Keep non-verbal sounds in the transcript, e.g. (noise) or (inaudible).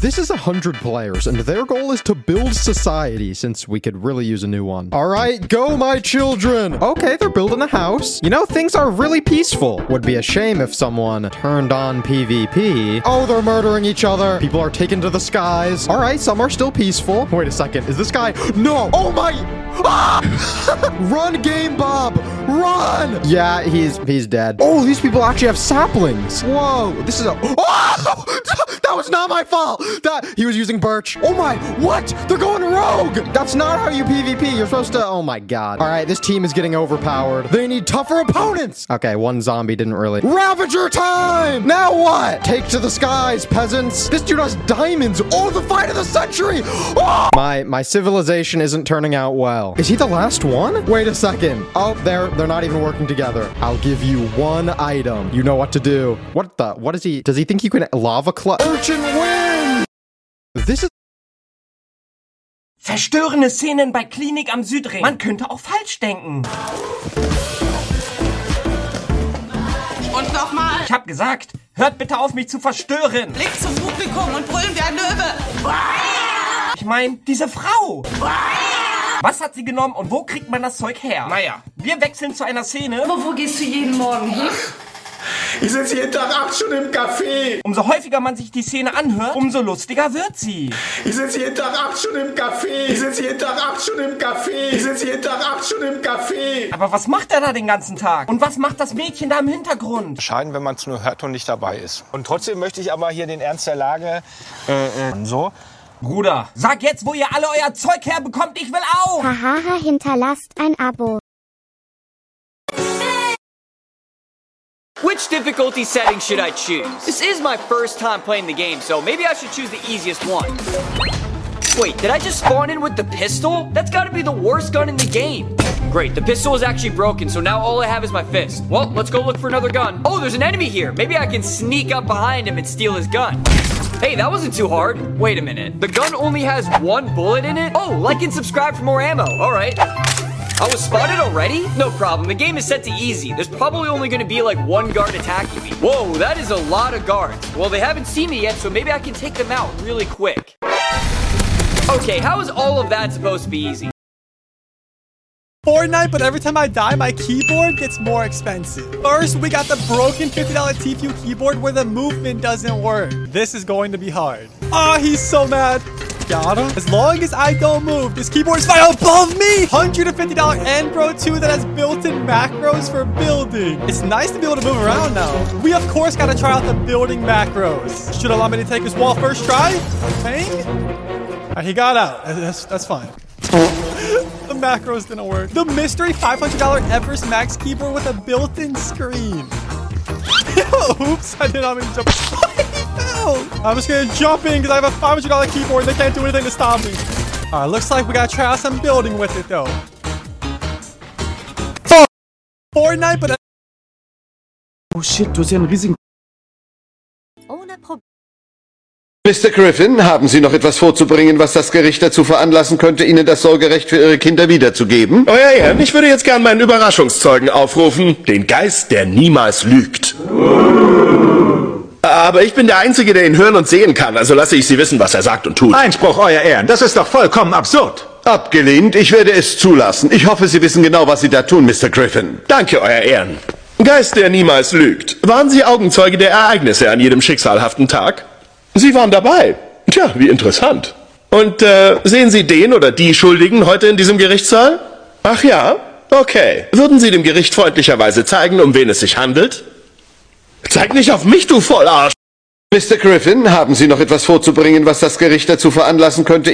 This is 100 players, and their goal is to build society, since we could really use a new one. All right, go, my children! Okay, they're building a house. You know, things are really peaceful. Would be a shame if someone turned on PvP. Oh, they're murdering each other. People are taken to the skies. All right, some are still peaceful. Wait a second, is this guy? No! Oh my! Ah! (laughs) Run, Game Bob! Run! Yeah, he's he's dead. Oh, these people actually have saplings. Whoa, this is a. Oh! (laughs) That was not my fault. That he was using birch. Oh my! What? They're going rogue. That's not how you PvP. You're supposed to. Oh my god. All right, this team is getting overpowered. They need tougher opponents. Okay, one zombie didn't really. Ravager time! Now what? Take to the skies, peasants. This dude has diamonds. Oh, the fight of the century. Oh! My my civilization isn't turning out well. Is he the last one? Wait a second. Oh, they're they're not even working together. I'll give you one item. You know what to do. What the? What is he? Does he think he can lava clutch? Urchin win. This is. Verstörende Szenen bei Klinik am Südring. Man könnte auch falsch denken. Und nochmal. Ich hab gesagt, hört bitte auf mich zu verstören. Blick zum Publikum und brüllen wie ein Löwe. Ich mein, diese Frau. Was hat sie genommen und wo kriegt man das Zeug her? Naja, wir wechseln zu einer Szene. Wo, wo gehst du jeden Morgen hin? Ich sitze jeden Tag acht Stunden im Café. Umso häufiger man sich die Szene anhört, umso lustiger wird sie. Ich sitze jeden Tag acht Stunden im Café. Ich sitze jeden Tag acht Stunden im Café. Ich sitze jeden Tag acht Stunden im Café. Aber was macht er da den ganzen Tag? Und was macht das Mädchen da im Hintergrund? Scheiden, wenn man es nur hört und nicht dabei ist. Und trotzdem möchte ich aber hier den Ernst der Lage äh, äh, so. Bruder, sag jetzt, wo ihr alle euer Zeug herbekommt, ich will auch! Hahaha, hinterlasst ein Abo. Which difficulty setting should I choose? This is my first time playing the game, so maybe I should choose the easiest one. Wait, did I just spawn in with the pistol? That's gotta be the worst gun in the game. Great, the pistol is actually broken, so now all I have is my fist. Well, let's go look for another gun. Oh, there's an enemy here. Maybe I can sneak up behind him and steal his gun. Hey, that wasn't too hard. Wait a minute. The gun only has one bullet in it? Oh, like and subscribe for more ammo. All right. I was spotted already? No problem. The game is set to easy. There's probably only going to be like one guard attacking me. Whoa, that is a lot of guards. Well, they haven't seen me yet, so maybe I can take them out really quick. Okay, how is all of that supposed to be easy? Fortnite, but every time I die, my keyboard gets more expensive. First, we got the broken $50 TPU keyboard where the movement doesn't work. This is going to be hard. Ah, oh, he's so mad. Got. As long as I don't move, this keyboard is fine above me. $150 Enpro 2 that has built-in macros for building. It's nice to be able to move around now. We, of course, got to try out the building macros. Should allow me to take this wall first try. Bang. Right, he got out. That's, that's fine. (laughs) the macros didn't work. The mystery $500 Everest Max keyboard with a built-in screen. (laughs) Oops, I did not mean to jump. (laughs) I'm just gonna jump in because I have a $500 keyboard and they can't do anything to stop me. All right, looks like we gotta try out some building with it though. Fortnite, but... Oh shit, du hast ja einen riesigen... Ohne Problem. Mr. Griffin, haben Sie noch etwas vorzubringen, was das Gericht dazu veranlassen könnte, Ihnen das Sorgerecht für Ihre Kinder wiederzugeben? Euer Ehren, ich würde jetzt gern meinen Überraschungszeugen aufrufen. Den Geist, der niemals lügt. Aber ich bin der Einzige, der ihn hören und sehen kann, also lasse ich Sie wissen, was er sagt und tut. Einspruch, Euer Ehren, das ist doch vollkommen absurd. Abgelehnt, ich werde es zulassen. Ich hoffe, Sie wissen genau, was Sie da tun, Mr. Griffin. Danke, Euer Ehren. Geist, der niemals lügt. Waren Sie Augenzeuge der Ereignisse an jedem schicksalhaften Tag? Sie waren dabei. Tja, wie interessant. Und äh, sehen Sie den oder die Schuldigen heute in diesem Gerichtssaal? Ach ja? Okay. Würden Sie dem Gericht freundlicherweise zeigen, um wen es sich handelt? Zeig nicht auf mich, du Vollarsch! Mr. Griffin, haben Sie noch etwas vorzubringen, was das Gericht dazu veranlassen könnte,